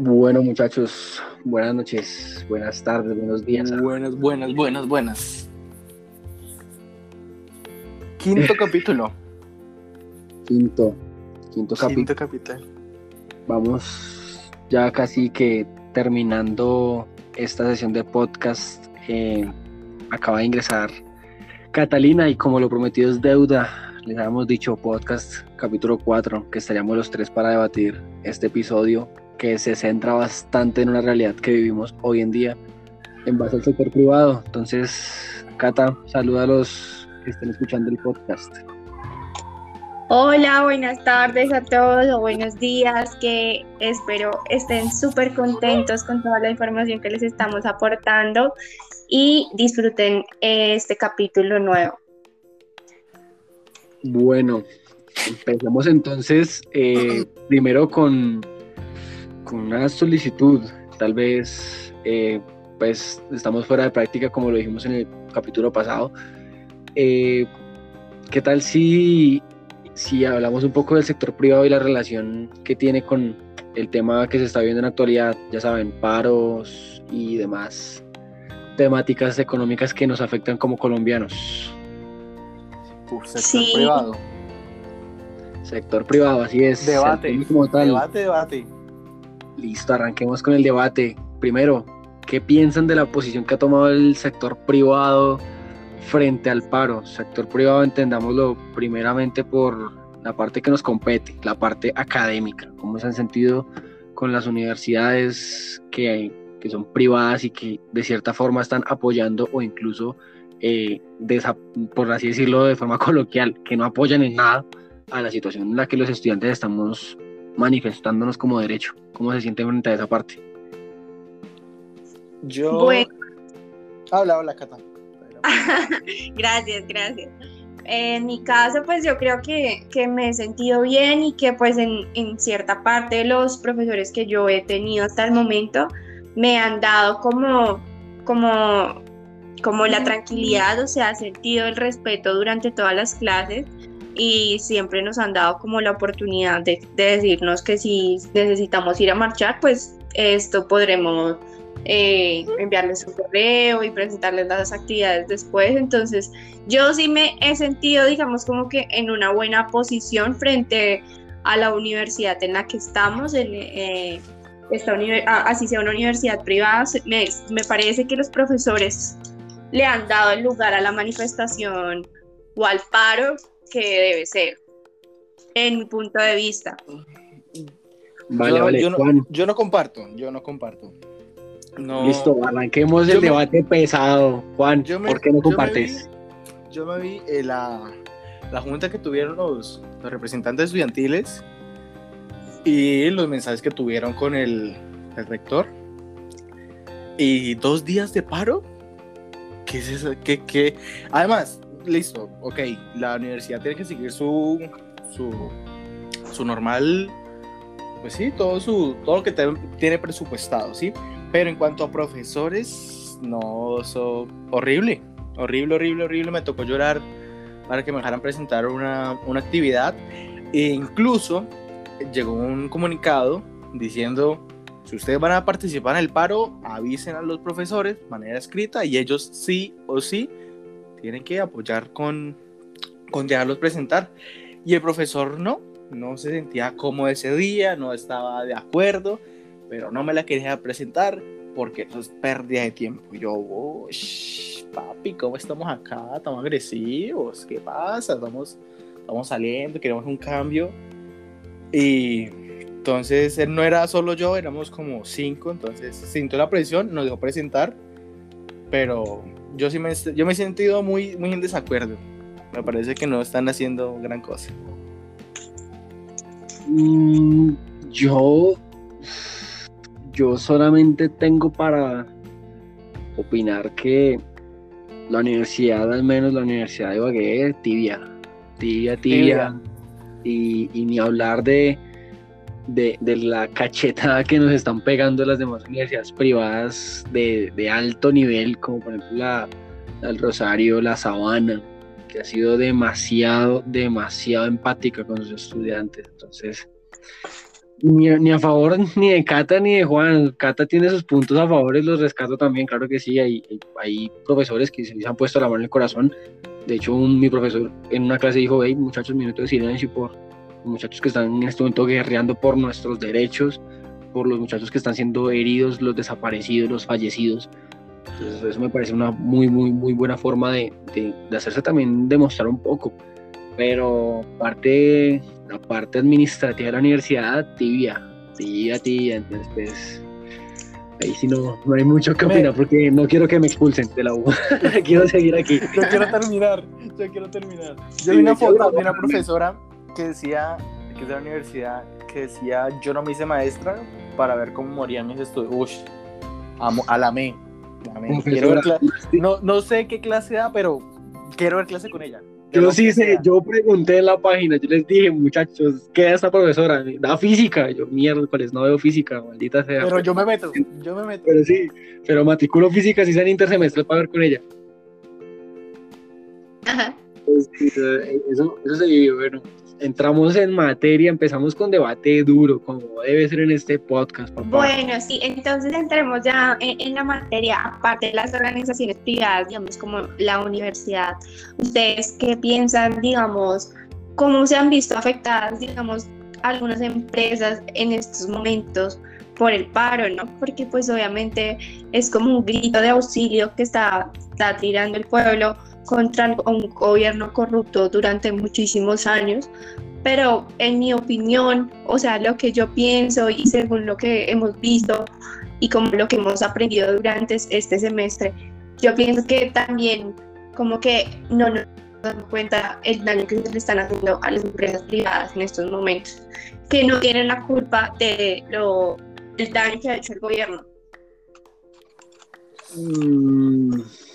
Bueno, muchachos, buenas noches, buenas tardes, buenos días. Buenas, buenas, buenas, buenas. Quinto capítulo. Quinto, quinto capítulo. Quinto capítulo. Vamos ya casi que terminando esta sesión de podcast. eh, acaba de ingresar Catalina y como lo prometido es deuda, les habíamos dicho podcast capítulo 4, que estaríamos los tres para debatir este episodio que se centra bastante en una realidad que vivimos hoy en día en base al sector privado. Entonces, Cata, saluda a los que estén escuchando el podcast. Hola, buenas tardes a todos o buenos días, que espero estén súper contentos con toda la información que les estamos aportando y disfruten este capítulo nuevo. Bueno, empezamos entonces eh, primero con, con una solicitud. Tal vez, eh, pues estamos fuera de práctica como lo dijimos en el capítulo pasado. Eh, ¿Qué tal si, si hablamos un poco del sector privado y la relación que tiene con el tema que se está viendo en la actualidad? Ya saben, paros y demás temáticas económicas que nos afectan como colombianos. Uf, sector Sí. privado. Sector privado, así es. Debate. Como tal. Debate, debate. Listo, arranquemos con el debate. Primero, ¿qué piensan de la posición que ha tomado el sector privado frente al paro? Sector privado, entendámoslo primeramente por la parte que nos compete, la parte académica. ¿Cómo se han sentido con las universidades que, son privadas y que de cierta forma están apoyando o incluso, eh, por así decirlo de forma coloquial, que no apoyan en nada a la situación en la que los estudiantes estamos manifestándonos como derecho. ¿Cómo se siente frente a esa parte? Yo. Bueno. Habla, habla, Cata. Gracias, gracias. En mi caso, pues yo creo que, que me he sentido bien y que pues en, en cierta parte los profesores que yo he tenido hasta el momento me han dado como, como, como la tranquilidad, o sea, sentido el respeto durante todas las clases y siempre nos han dado como la oportunidad de, de decirnos que si necesitamos ir a marchar, pues esto podremos eh, enviarles un correo y presentarles las actividades después. Entonces, yo sí me he sentido, digamos, como que en una buena posición frente a la universidad en la que estamos, en, eh, esta así sea una universidad privada, me parece que los profesores le han dado el lugar a la manifestación o al paro que debe ser, en mi punto de vista. Vale, yo, vale, yo no, Juan. yo no comparto, yo no comparto. No, Listo, arranquemos Yo el me- debate pesado. Juan, Yo me- ¿por qué no yo me compartes? Yo me vi eh, la, la junta que tuvieron los, los representantes estudiantiles y los mensajes que tuvieron con el, el rector. Y dos días de paro. ¿Qué es eso? ¿Qué, qué? Además, listo, ok, la universidad tiene que seguir su, su, su normal, pues sí, todo, su, todo lo que tiene presupuestado, ¿sí? Pero en cuanto a profesores, no, eso horrible, horrible, horrible, horrible. Me tocó llorar para que me dejaran presentar una, una actividad. E incluso llegó un comunicado diciendo, si ustedes van a participar en el paro, avisen a los profesores de manera escrita y ellos sí o sí tienen que apoyar con, con dejarlos presentar. Y el profesor no, no se sentía cómodo ese día, no estaba de acuerdo, pero no me la quería presentar porque eso es pérdida de tiempo. Yo, "Ush, papi, ¿cómo estamos acá? ¿Estamos agresivos? ¿Qué pasa? Estamos, estamos saliendo, queremos un cambio. Y entonces él no era solo yo, éramos como cinco, entonces sintió la presión, nos dejó presentar, pero yo sí me, yo me he sentido muy, muy en desacuerdo. Me parece que no están haciendo gran cosa. Mm, yo, yo solamente tengo para opinar que la universidad, al menos la universidad de Ibagué, tibia, tibia, tibia, Y, y ni hablar de, de, de la cachetada que nos están pegando las demás universidades privadas de, de alto nivel, como por ejemplo la, del Rosario, la Sabana, que ha sido demasiado, demasiado empática con sus estudiantes. Entonces, Ni, a favor ni de Cata ni de Juan. Cata tiene sus puntos a favor y los rescato también, claro que sí. Hay, hay profesores que se les han puesto la mano en el corazón. De hecho, mi profesor en una clase dijo, hey, muchachos, minutos de silencio por muchachos que están en este momento guerreando por nuestros derechos, por los muchachos que están siendo heridos, los desaparecidos, los fallecidos. Entonces, eso me parece una muy, muy, muy buena forma de, de, de hacerse también demostrar un poco. Pero parte la parte administrativa de la universidad, tibia, tibia, tibia, entonces pues ahí sí no, no hay mucho que opinar porque no quiero que me expulsen de la U, quiero seguir aquí. Yo quiero terminar, yo quiero terminar. Yo vi una foto de una profesora que decía, que es de la universidad, que decía, yo no me hice maestra para ver cómo morían mis estudios. Uy, amo, a la me. no, no sé qué clase da, pero quiero ver clase con ella. Yo sí sé, yo pregunté en la página, yo les dije, muchachos, ¿qué da esta profesora? Da física. Yo, miércoles, no veo física, maldita sea. Pero yo me meto, yo me meto. Pero sí, pero matriculo física si sea en intersemestre para ver con ella. Ajá. Pues, eso, eso se vivió, bueno entramos en materia, empezamos con debate duro, como debe ser en este podcast. Bueno, sí, entonces entremos ya en, en, la materia, aparte de las organizaciones privadas, digamos, como la universidad. ¿Ustedes qué piensan, digamos, cómo se han visto afectadas, digamos, algunas empresas en estos momentos? por el paro, ¿no? Porque pues obviamente es como un grito de auxilio que está, está tirando el pueblo contra un gobierno corrupto durante muchísimos años, pero en mi opinión, o sea, lo que yo pienso y según lo que hemos visto y como lo que hemos aprendido durante este semestre, yo pienso que también como que no nos damos cuenta el daño que se le están haciendo a las empresas privadas en estos momentos, que no tienen la culpa de lo, del daño que ha hecho el gobierno. Mm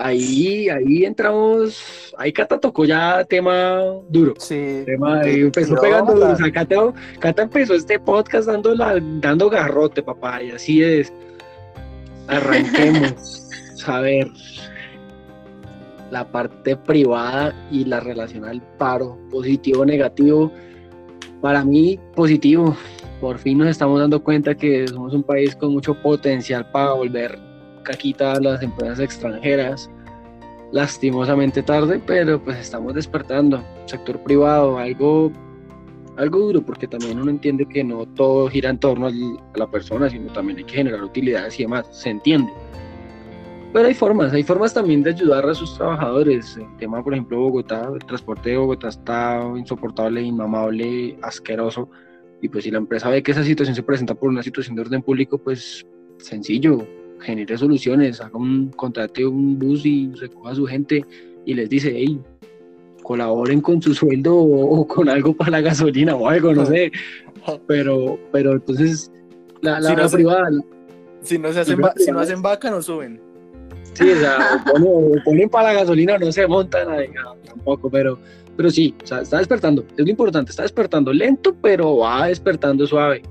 ahí, ahí entramos, ahí Cata tocó ya tema duro. Sí. Tema, empezó pegando, o sea, Cata, Cata, empezó este podcast dando, la, dando garrote, papá, y así es. Arranquemos. a ver, la parte privada y la relación al paro, positivo o negativo. Para mí, positivo. Por fin nos estamos dando cuenta que somos un país con mucho potencial para volver caquita a las empresas extranjeras, lastimosamente tarde, pero pues estamos despertando. Sector privado, algo, algo duro, porque también uno entiende que no todo gira en torno a la persona, sino también hay que generar utilidades y demás, se entiende. Pero hay formas, hay formas también de ayudar a sus trabajadores. El tema, por ejemplo, Bogotá, el transporte de Bogotá está insoportable, inmamable, asqueroso. Y pues si la empresa ve que esa situación se presenta por una situación de orden público, pues sencillo, genere soluciones, haga un, contrate un bus y recoja a su gente y les dice, hey, colaboren con su sueldo o, con algo para la gasolina o algo, no sé. Pero, pero entonces, la, la, si no privada. Si no, se hacen, si no hacen vaca, no suben. Sí, o sea, ponen, ponen para la gasolina, no se montan, no, tampoco, pero, pero sí, o sea, está despertando, es lo importante, está despertando lento, pero va despertando suave.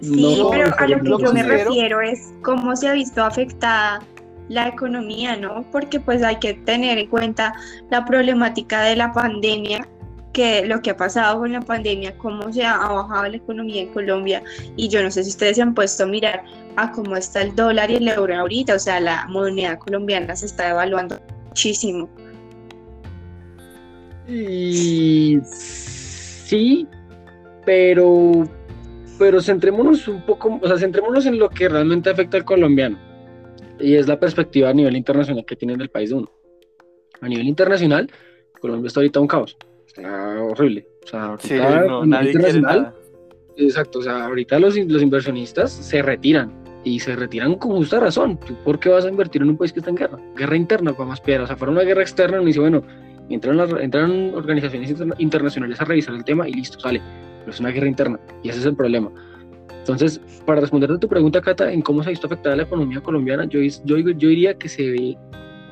Sí, pero a lo que yo me refiero es cómo se ha visto afectada la economía, ¿no? Porque pues hay que tener en cuenta la problemática de la pandemia, que lo que ha pasado con la pandemia, cómo se ha bajado la economía en Colombia y yo no sé si ustedes se han puesto a mirar a cómo está el dólar y el euro ahorita, o sea, la moneda colombiana se está devaluando muchísimo. Y sí, pero pero centrémonos un poco, o sea, centrémonos en lo que realmente afecta al colombiano y es la perspectiva a nivel internacional que tiene el país de uno. A nivel internacional, Colombia está ahorita un caos, está horrible. O sea, ahorita sí, no, nadie internacional, exacto, o sea, ahorita los, los inversionistas se retiran y se retiran con justa razón. ¿Por qué vas a invertir en un país que está en guerra? Guerra interna, para más piedra. O sea, fuera una guerra externa, uno dice, bueno, entran, entran organizaciones internacionales a revisar el tema y listo, sale es una guerra interna y ese es el problema. Entonces, para responder a tu pregunta, Cata, en cómo se ha visto afectada la economía colombiana, yo, yo, yo diría que se ve,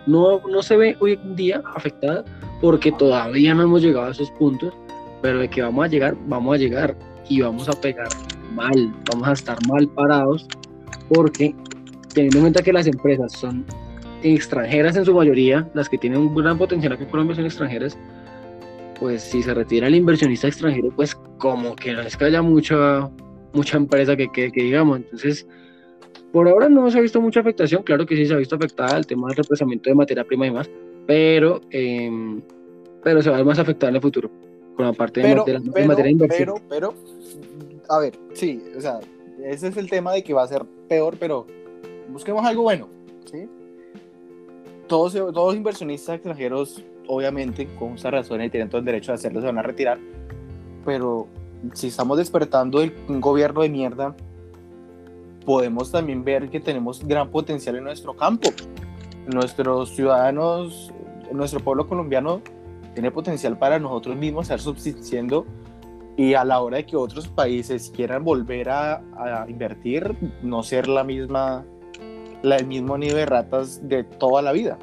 no, no se ve hoy en día afectada porque todavía no hemos llegado a esos puntos, pero de que vamos a llegar, vamos a llegar y vamos a pegar mal, vamos a estar mal parados porque teniendo en cuenta que las empresas son extranjeras en su mayoría, las que tienen un gran potencial aquí en Colombia son extranjeras, pues si se retira el inversionista extranjero, pues como que no es que haya mucha, mucha empresa que, que, que digamos. Entonces, por ahora no se ha visto mucha afectación, claro que sí se ha visto afectada el tema del represamiento de materia prima y más, pero, em, pero se va a ver más afectada en el futuro con la parte de, materia, pero, de inversión. Pero, pero, a ver, sí, o sea, ese es el tema de que va a ser peor, pero busquemos algo bueno, ¿sí? Todos, todos inversionistas extranjeros, obviamente, con muchas razones, tienen todo el derecho de hacerlo, se van a retirar, pero si estamos despertando un gobierno de mierda, podemos también ver que tenemos gran potencial en nuestro campo. Nuestros ciudadanos, nuestro pueblo colombiano tiene potencial para nosotros mismos estar subsistiendo y a la hora de que otros países quieran volver a, invertir, no ser la misma, la, el mismo nivel de ratas de toda la vida.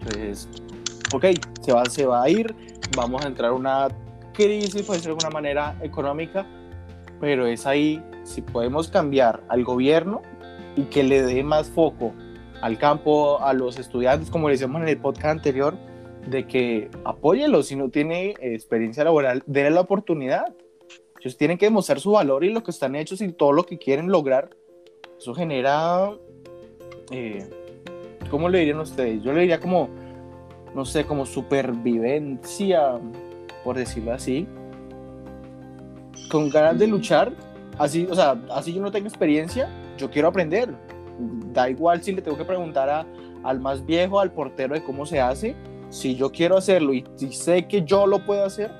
Entonces, ok, se va, se va a ir, vamos a entrar en una crisis, puede ser de alguna manera económica, pero es ahí si podemos cambiar al gobierno y que le dé más foco al campo, a los estudiantes, como le decíamos en el podcast anterior, de que apóyelo si no tiene experiencia laboral, denle la oportunidad. Ellos tienen que demostrar su valor y lo que están hechos y todo lo que quieren lograr. Eso genera, eh, ¿cómo le dirían ustedes? Yo le diría como, no sé, como supervivencia, por decirlo así, con ganas de luchar así, o sea, así yo no tengo experiencia, yo quiero aprender. Da igual si le tengo que preguntar a, al más viejo, al portero de cómo se hace. Si yo quiero hacerlo y si sé que yo lo puedo hacer,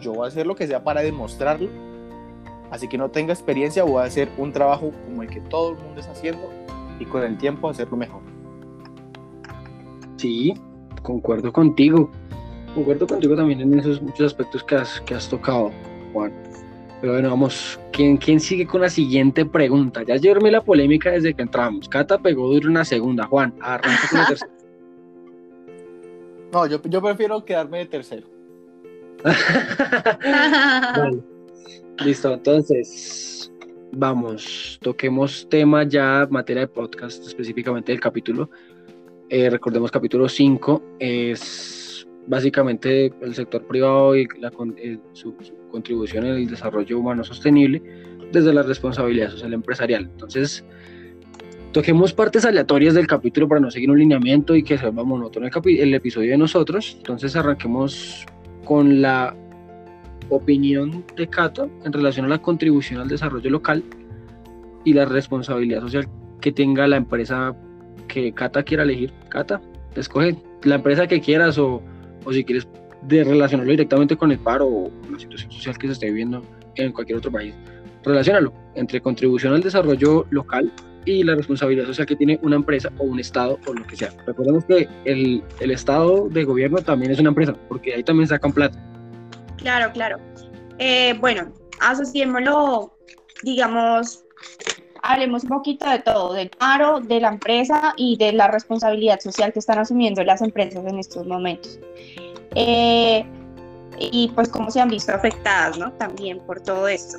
yo voy a hacer lo que sea para demostrarlo. Así que no tenga experiencia, voy a hacer un trabajo como el que todo el mundo está haciendo y con el tiempo hacerlo mejor. Sí, concuerdo contigo. Concuerdo contigo también en esos muchos aspectos que has, que has tocado, Juan. Pero bueno, vamos, ¿quién, ¿quién sigue con la siguiente pregunta? Ya yo la polémica desde que entramos. Cata pegó duro una segunda. Juan, arranca con la tercera. No, yo, yo prefiero quedarme de tercero. Listo, entonces, vamos, toquemos tema ya, materia de podcast, específicamente del capítulo. Eh, recordemos capítulo 5, es básicamente el sector privado y la, eh, su, contribución en el desarrollo humano sostenible desde la responsabilidad social empresarial. Entonces, toquemos partes aleatorias del capítulo para no seguir un lineamiento y que se vuelva monótono el, el episodio de nosotros. Entonces, arranquemos con la opinión de Cata en relación a la contribución al desarrollo local y la responsabilidad social que tenga la empresa que Cata quiera elegir. Cata, escoge la empresa que quieras o, o si quieres de relacionarlo directamente con el paro o la situación social que se esté viviendo en cualquier otro país. Relacionalo entre contribución al desarrollo local y la responsabilidad social que tiene una empresa o un Estado o lo que sea. Recordemos que el, el Estado de gobierno también es una empresa, porque ahí también sacan plata. Claro, claro. Eh, bueno, asociémoslo, digamos, hablemos un poquito de todo, del paro, de la empresa y de la responsabilidad social que están asumiendo las empresas en estos momentos. Eh, y pues cómo se han visto afectadas, ¿no? También por todo esto.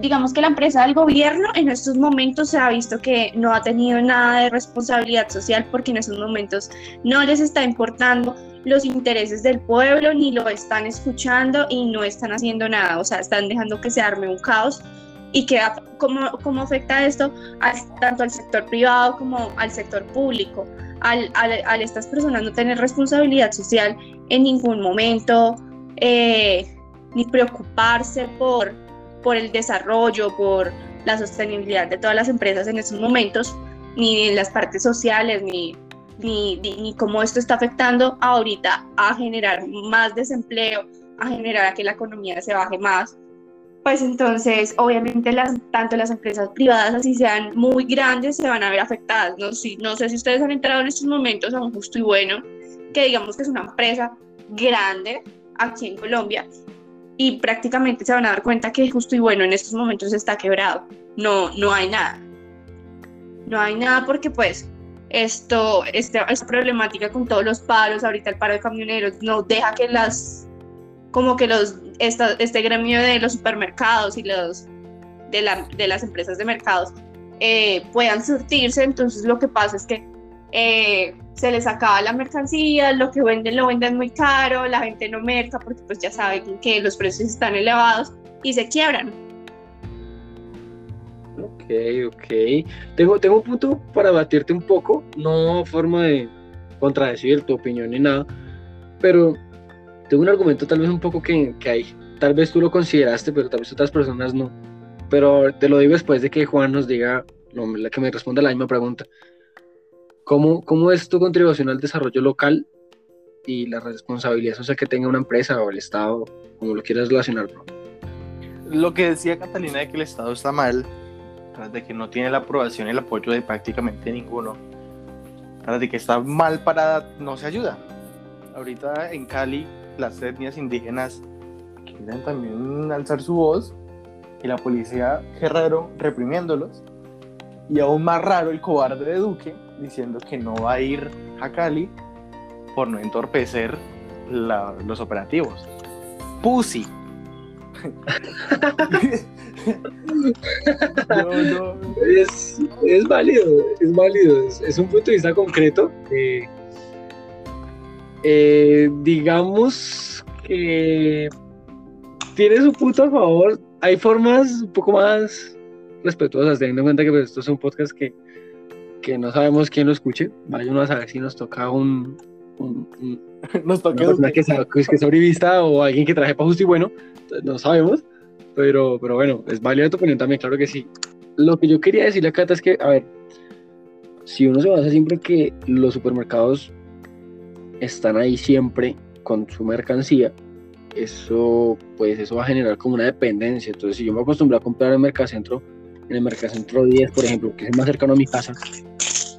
digamos que la empresa del gobierno en estos momentos se ha visto que no ha tenido nada de responsabilidad social porque en estos momentos no les está importando los intereses del pueblo ni lo están escuchando y no están haciendo nada, o sea, están dejando que se arme un caos y que cómo, cómo afecta esto tanto al sector privado como al sector público al, al, estas personas no tener responsabilidad social en ningún momento, eh, ni preocuparse por, por el desarrollo, por la sostenibilidad de todas las empresas en estos momentos, ni en las partes sociales, ni, ni, ni, cómo esto está afectando ahorita a generar más desempleo, a generar a que la economía se baje más, pues entonces obviamente las, tanto las empresas privadas así sean muy grandes se van a ver afectadas. No, si, no sé si ustedes han entrado en estos momentos a un justo y bueno, que digamos que es una empresa grande aquí en Colombia y prácticamente se van a dar cuenta que justo y bueno en estos momentos está quebrado. No, no hay nada. No hay nada porque pues esto, esta, esta problemática con todos los paros, ahorita el paro de camioneros no deja que las como que los, este gremio de los supermercados y los de, la, de las empresas de mercados eh, puedan surtirse, entonces lo que pasa es que eh, se les acaba la mercancía, lo que venden lo venden muy caro, la gente no merca porque pues ya saben que los precios están elevados y se quiebran. Ok, ok. Tengo, tengo un punto para batirte un poco, no forma de contradecir tu opinión ni nada, pero tengo un argumento tal vez un poco que, que hay. Tal vez tú lo consideraste, pero tal vez otras personas no. Pero te lo digo después de que Juan nos diga, la que me responda la misma pregunta. ¿Cómo, ¿Cómo es tu contribución al desarrollo local y la responsabilidad sea, que tenga una empresa o el Estado, como lo quieras relacionar, bro? Lo que decía Catalina de que el Estado está mal, de que no tiene la aprobación y el apoyo de prácticamente ninguno, de que está mal parada, no se ayuda. Ahorita en Cali, las etnias indígenas quieren también alzar su voz y la policía guerrero reprimiéndolos. Y aún más raro el cobarde de Duque diciendo que no va a ir a Cali por no entorpecer los operativos. Pussy. Es, es, válido, es válido, es, un punto de vista concreto. Eh, digamos que tiene su punto a favor. Hay formas un poco más respetuosas, teniendo en cuenta que pues, esto es un podcast que, que no sabemos quién lo escuche. Vaya uno a saber si nos toca un, nos toca una que, sea, que es o alguien que traje para justo y bueno, no sabemos. Pero, pero bueno, es válida tu opinión también, claro que sí. Lo que yo quería decirle a Cata es que, a ver, si uno se basa siempre que los supermercados están ahí siempre con su mercancía, eso, pues eso va a generar como una dependencia. Entonces, si yo me acostumbro a comprar en el Mercacentro, en el Mercacentro 10, por ejemplo, que es más cercano a mi casa,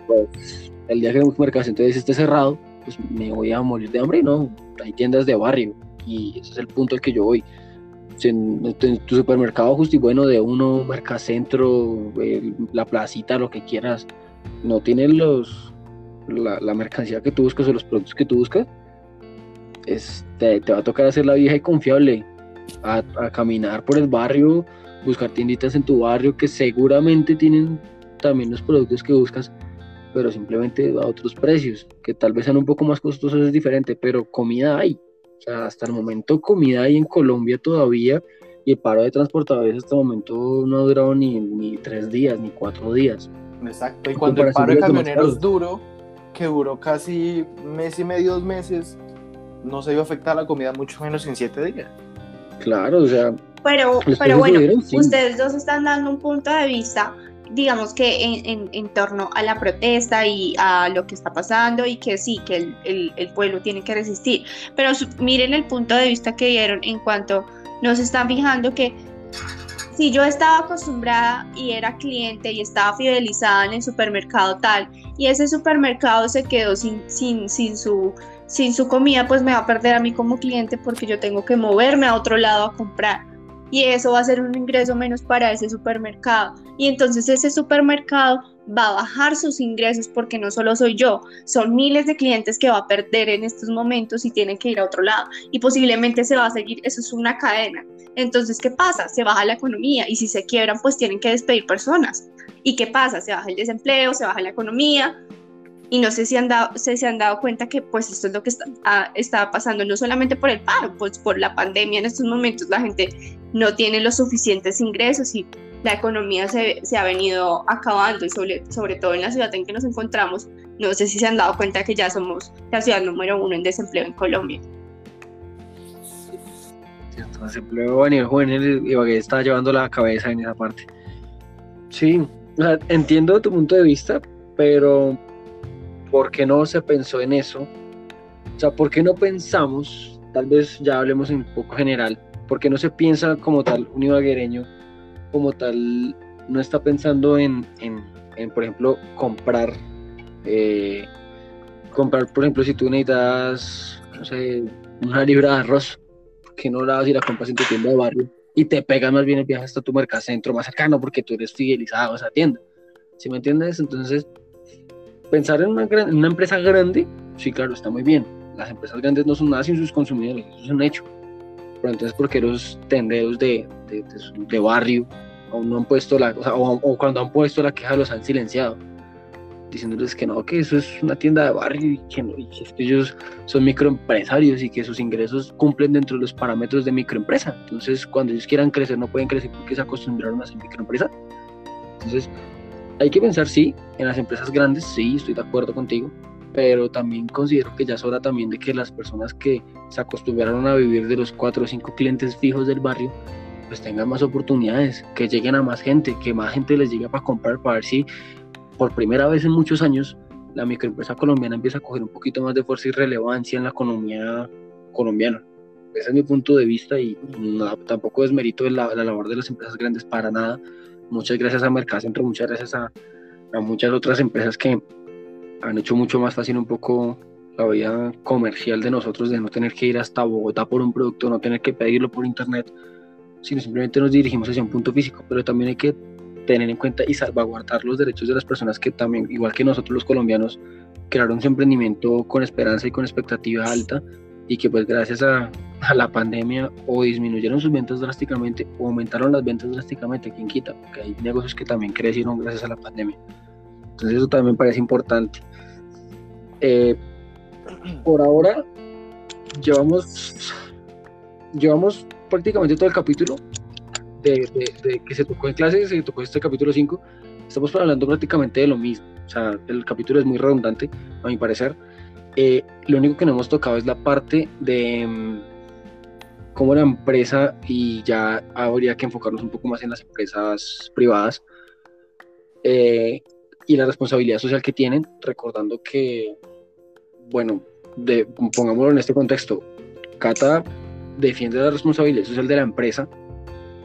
pues el día que el Mercacentro 10 esté cerrado, pues me voy a morir de hambre, ¿no? Hay tiendas de barrio y ese es el punto al que yo voy en, tu supermercado justo y bueno de uno, Mercacentro, la placita, lo que quieras, no tienen los la, mercancía que tú buscas o los productos que tú buscas, este, te va a tocar hacer la vieja y confiable, a, caminar por el barrio, buscar tienditas en tu barrio que seguramente tienen también los productos que buscas, pero simplemente a otros precios, que tal vez sean un poco más costosos, es diferente, pero comida hay. O sea, hasta el momento comida hay en Colombia todavía y el paro de transportadores hasta el momento no ha durado ni, ni tres días, ni cuatro días. Exacto, y cuando el paro de camioneros duro, que duró casi mes y medio, dos meses, no se iba a afectar la comida mucho menos en siete días. Claro, o sea... Pero, pero bueno, ustedes dos están dando un punto de vista digamos que en, en, torno a la protesta y a lo que está pasando y que sí, que el, el, el pueblo tiene que resistir. Pero miren el punto de vista que dieron en cuanto nos están fijando que si yo estaba acostumbrada y era cliente y estaba fidelizada en el supermercado tal y ese supermercado se quedó sin, sin, sin, su, sin su comida, pues me va a perder a mí como cliente porque yo tengo que moverme a otro lado a comprar y eso va a ser un ingreso menos para ese supermercado. Y entonces ese supermercado va a bajar sus ingresos porque no solo soy yo, son miles de clientes que va a perder en estos momentos y tienen que ir a otro lado. Y posiblemente se va a seguir, eso es una cadena. Entonces, ¿qué pasa? Se baja la economía y si se quiebran, pues tienen que despedir personas. ¿Y qué pasa? Se baja el desempleo, se baja la economía, y no sé si han dado, se, han dado cuenta que pues esto es lo que está, ah, pasando no solamente por el paro, pues por la pandemia en estos momentos la gente no tiene los suficientes ingresos y la economía se, se ha venido acabando y sobre, sobre todo en la ciudad en que nos encontramos, no sé si se han dado cuenta que ya somos la ciudad número uno en desempleo en Colombia. Cierto, desempleo a nivel juvenil que está llevando la cabeza en esa parte. Sí, entiendo tu punto de vista, pero ¿por qué no se pensó en eso? O sea, ¿por qué no pensamos, tal vez ya hablemos en poco general, ¿por qué no se piensa como tal un ibaguereño, como tal, no está pensando en, en, por ejemplo, comprar, eh, comprar, por ejemplo, si tú necesitas, no sé, una libra de arroz, que no la vas a ir a comprar en tu tienda de barrio y te pegas más bien el viaje hasta tu mercacentro más cercano porque tú eres fidelizado a esa tienda. ¿Sí me entiendes? Entonces, pensar en una, una empresa grande, sí, claro, está muy bien. Las empresas grandes no son nada sin sus consumidores, eso es un hecho. Pero entonces, ¿por qué los tenderos de, de, de, barrio aún no han puesto la, o, o, cuando han puesto la queja los han silenciado? diciéndoles que no, que eso es una tienda de barrio y que, no, y que ellos son microempresarios y que sus ingresos cumplen dentro de los parámetros de microempresa. Entonces, cuando ellos quieran crecer, no pueden crecer porque se acostumbraron a ser microempresa. Entonces, hay que pensar, sí, en las empresas grandes, sí, estoy de acuerdo contigo, pero también considero que ya es hora también de que las personas que se acostumbraron a vivir de los cuatro o cinco clientes fijos del barrio, pues tengan más oportunidades, que lleguen a más gente, que más gente les llegue para comprar, para ver si por primera vez en muchos años la microempresa colombiana empieza a coger un poquito más de fuerza y relevancia en la economía colombiana. Ese es mi punto de vista y tampoco es mérito de la, la, labor de las empresas grandes para nada. Muchas gracias a Mercacentro, muchas gracias a, a muchas otras empresas que han hecho mucho más fácil un poco la vida comercial de nosotros, de no tener que ir hasta Bogotá por un producto, no tener que pedirlo por internet, sino simplemente nos dirigimos hacia un punto físico. Pero también hay que tener en cuenta y salvaguardar los derechos de las personas que también, igual que nosotros los colombianos, crearon su emprendimiento con esperanza y con expectativa alta y que pues gracias a, a, la pandemia o disminuyeron sus ventas drásticamente o aumentaron las ventas drásticamente, quien quita, porque hay negocios que también crecieron gracias a la pandemia. Entonces eso también parece importante. Eh, por ahora llevamos, llevamos prácticamente todo el capítulo de, que se tocó en clase, se tocó este capítulo 5. Estamos hablando prácticamente de lo mismo. O sea, el capítulo es muy redundante, a mi parecer. Eh, lo único que no hemos tocado es la parte de um, cómo la empresa, y ya habría que enfocarnos un poco más en las empresas privadas, eh, y la responsabilidad social que tienen, recordando que, bueno, de, pongámoslo en este contexto, Cata defiende la responsabilidad social de la empresa,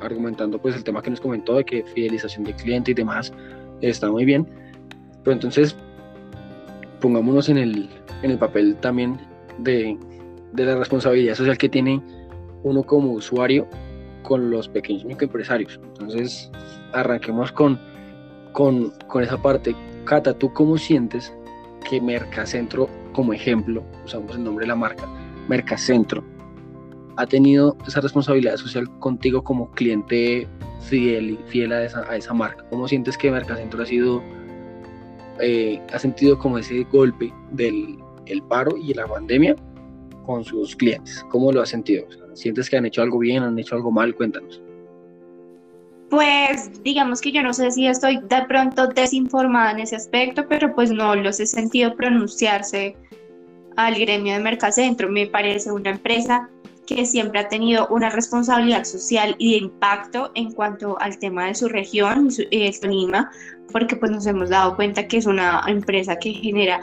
argumentando pues el tema que nos comentó de que fidelización de cliente y demás está muy bien, pero entonces pongámonos en el, en el papel también de, de la responsabilidad social que tiene uno como usuario con los pequeños microempresarios. Entonces, arranquemos con con, con esa parte. Cata, ¿tú cómo sientes que Mercacentro, como ejemplo, usamos el nombre de la marca, Mercacentro, ha tenido esa responsabilidad social contigo como cliente fiel, fiel a, esa, a esa marca? ¿Cómo sientes que Mercacentro ha sido, eh, ha sentido como ese golpe del el paro y la pandemia con sus clientes? ¿Cómo lo has sentido? ¿Sientes que han hecho algo bien, han hecho algo mal? Cuéntanos. Pues digamos que yo no sé si estoy de pronto desinformada en ese aspecto, pero pues no los he sentido pronunciarse al gremio de Mercacentro. Me parece una empresa que siempre ha tenido una responsabilidad social y de impacto en cuanto al tema de su región, el Tolima, porque pues nos hemos dado cuenta que es una empresa que genera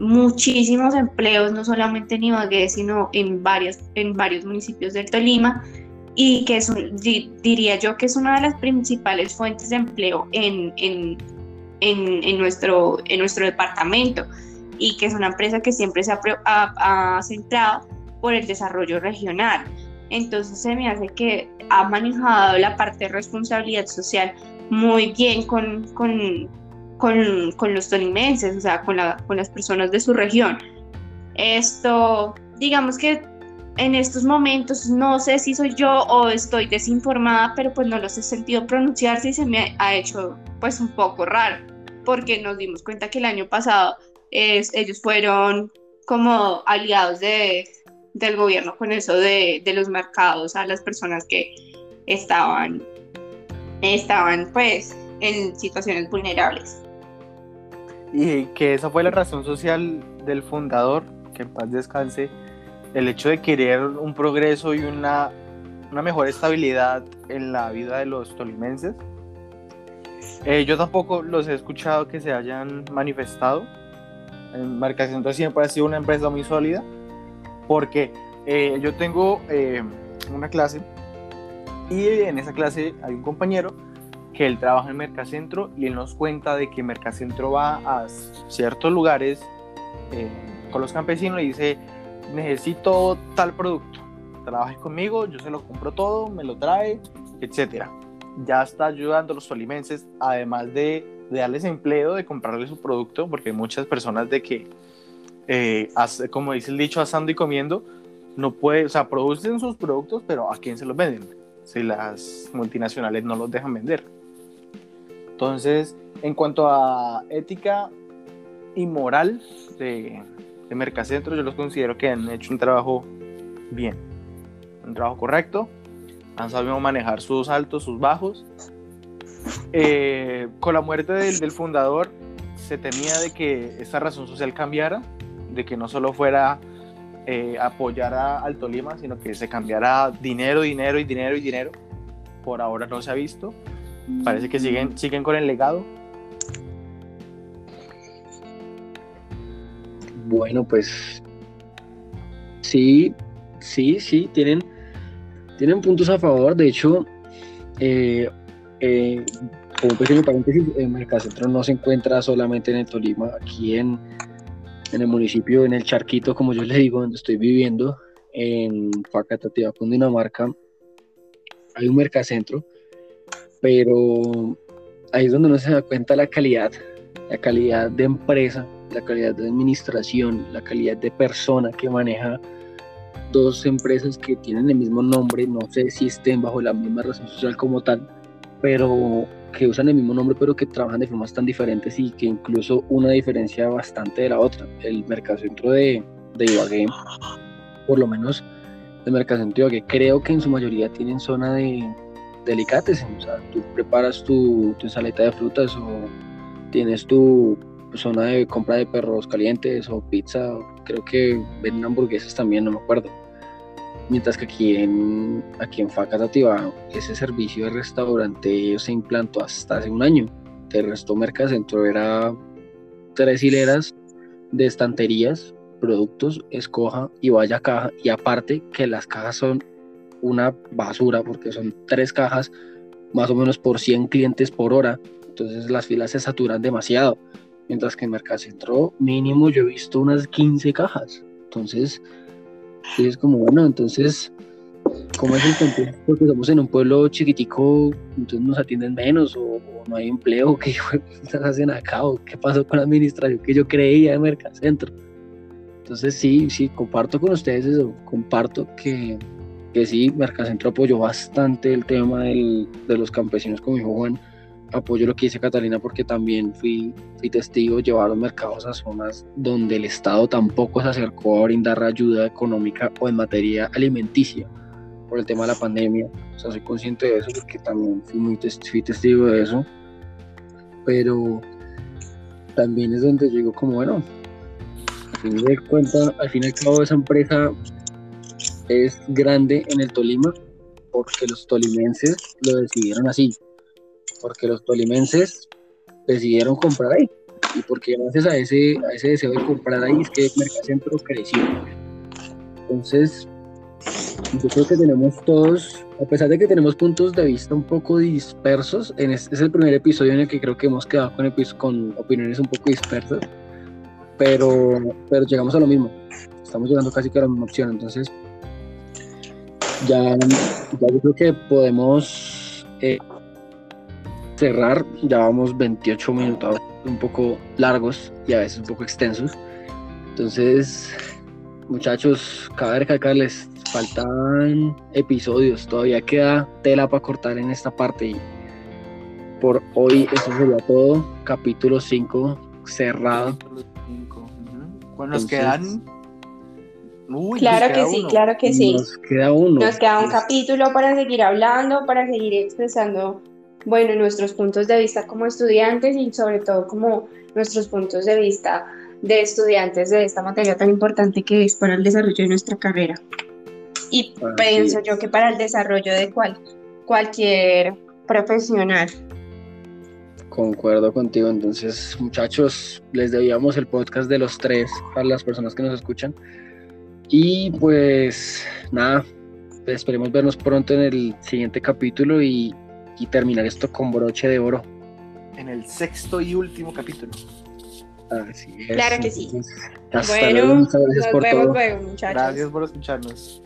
muchísimos empleos, no solamente en Ibagué, sino en, varias, en varios municipios del Tolima y que es diría yo que es una de las principales fuentes de empleo en, en, en, nuestro, en nuestro departamento y que es una empresa que siempre se ha, centrado por el desarrollo regional. Entonces se me hace que ha manejado la parte de responsabilidad social muy bien con, con, con, con los tolimenses, o sea, con, la, con las personas de su región. Esto, digamos que en estos momentos no sé si soy yo o estoy desinformada, pero pues no los he sentido pronunciarse y se me ha hecho pues un poco raro, porque nos dimos cuenta que el año pasado ellos fueron como aliados de, del gobierno con eso de, de, los mercados a las personas que estaban, estaban pues en situaciones vulnerables. Y que esa fue la razón social del fundador, que en paz descanse, el hecho de querer un progreso y una, una mejor estabilidad en la vida de los tolimenses. Eh, yo tampoco los he escuchado que se hayan manifestado. En Marcacentro siempre ha sido una empresa muy sólida porque eh, yo tengo eh, una clase y en esa clase hay un compañero que él trabaja en Mercacentro y él nos cuenta de que Mercacentro va a ciertos lugares con los campesinos y dice, necesito tal producto, trabaje conmigo, yo se lo compro todo, me lo trae, etcétera. Ya está ayudando a los tolimenses, además de, darles empleo, de comprarles su producto, porque muchas personas de que, eh, como dice el dicho, asando y comiendo, no puede, o sea, producen sus productos, pero ¿a quién se los venden? Si las multinacionales no los dejan vender. Entonces, en cuanto a ética, y moral de, de Mercacentro, yo los considero que han hecho un trabajo bien, un trabajo correcto, han sabido manejar sus altos, sus bajos. Eh, con la muerte del, del, fundador se temía de que esta razón social cambiara, de que no solo fuera eh, apoyar a, al Tolima, sino que se cambiara dinero, dinero y dinero y dinero. Por ahora no se ha visto. Parece que siguen, siguen con el legado. Bueno, pues sí, sí, sí, tienen, tienen puntos a favor. De hecho, eh, eh, como pequeño paréntesis, el Mercacentro no se encuentra solamente en el Tolima, aquí en, en el municipio, en el Charquito, como yo le digo, donde estoy viviendo, en Facatativa, Cundinamarca, hay un Mercacentro, pero ahí es donde uno se da cuenta la calidad, la calidad de empresa, la calidad de administración, la calidad de persona que maneja dos empresas que tienen el mismo nombre, no sé si estén bajo la misma razón social como tal, pero que usan el mismo nombre, pero que trabajan de formas tan diferentes y que incluso una diferencia bastante de la otra. El Mercacentro de, de Ibagué, por lo menos el Mercacentro de Ibagué, creo que en su mayoría tienen zona de delicates, o sea, tú preparas tu, tu de frutas o tienes tu zona de compra de perros calientes o pizza, creo que venden hamburguesas también, no me acuerdo. Mientras que aquí en, aquí en Facatativa, ese servicio de restaurante se implantó hasta hace un año. El resto Mercacentro era tres hileras de estanterías, productos, escoja y vaya caja. Y aparte que las cajas son una basura porque son tres cajas más o menos por 100 clientes por hora. Entonces las filas se saturan demasiado. Mientras que en Mercacentro mínimo yo he visto unas 15 cajas. Entonces es como, bueno, entonces, ¿cómo es el contexto? Porque somos en un pueblo chiquitico, entonces nos atienden menos, o, no hay empleo, ¿qué hacen acá? ¿O qué pasó con la administración que yo creía de Mercacentro? Entonces, sí, sí, comparto con ustedes eso, comparto que, que sí, Mercacentro apoyó bastante el tema del, de los campesinos, como dijo Juan, apoyo lo que dice Catalina porque también fui, fui testigo, llevar los mercados a zonas donde el Estado tampoco se acercó a brindar ayuda económica o en materia alimenticia por el tema de la pandemia. O sea, soy consciente de eso porque también fui, muy fui testigo de eso. Pero también es donde digo como, bueno, al fin de cuentas, al fin y al cabo esa empresa es grande en el Tolima porque los tolimenses lo decidieron así porque los tolimenses decidieron comprar ahí y porque gracias a ese, a ese deseo de comprar ahí es que Mercacentro creció. Entonces, yo creo que tenemos todos, a pesar de que tenemos puntos de vista un poco dispersos, en este, es el primer episodio en el que creo que hemos quedado con, con opiniones un poco dispersas, pero, pero llegamos a lo mismo. Estamos llegando casi a la misma opción, entonces ya, ya yo creo que podemos eh, cerrar, ya vamos 28 minutos, un poco largos y a veces un poco extensos. Entonces, muchachos, cabe recalcarles, faltan episodios, todavía queda tela para cortar en esta parte. Y por hoy eso sería todo, capítulo 5 cerrado. Bueno, nos quedan Uy, claro que sí, uno. claro que sí. Nos queda uno. Nos queda un capítulo para seguir hablando, para seguir expresando bueno, nuestros puntos de vista como estudiantes y sobre todo como nuestros puntos de vista de estudiantes de esta materia tan importante que es para el desarrollo de nuestra carrera. Y Así pienso es. yo que para el desarrollo de cual, cualquier profesional. Concuerdo contigo, entonces muchachos, les debíamos el podcast de los tres para las personas que nos escuchan. Y pues nada, esperemos vernos pronto en el siguiente capítulo y y terminar esto con broche de oro. En el sexto y último capítulo. Así es. Claro que sí. Hasta bueno, luego, muchas gracias nos por vemos todo. luego, muchachos. Gracias por escucharnos.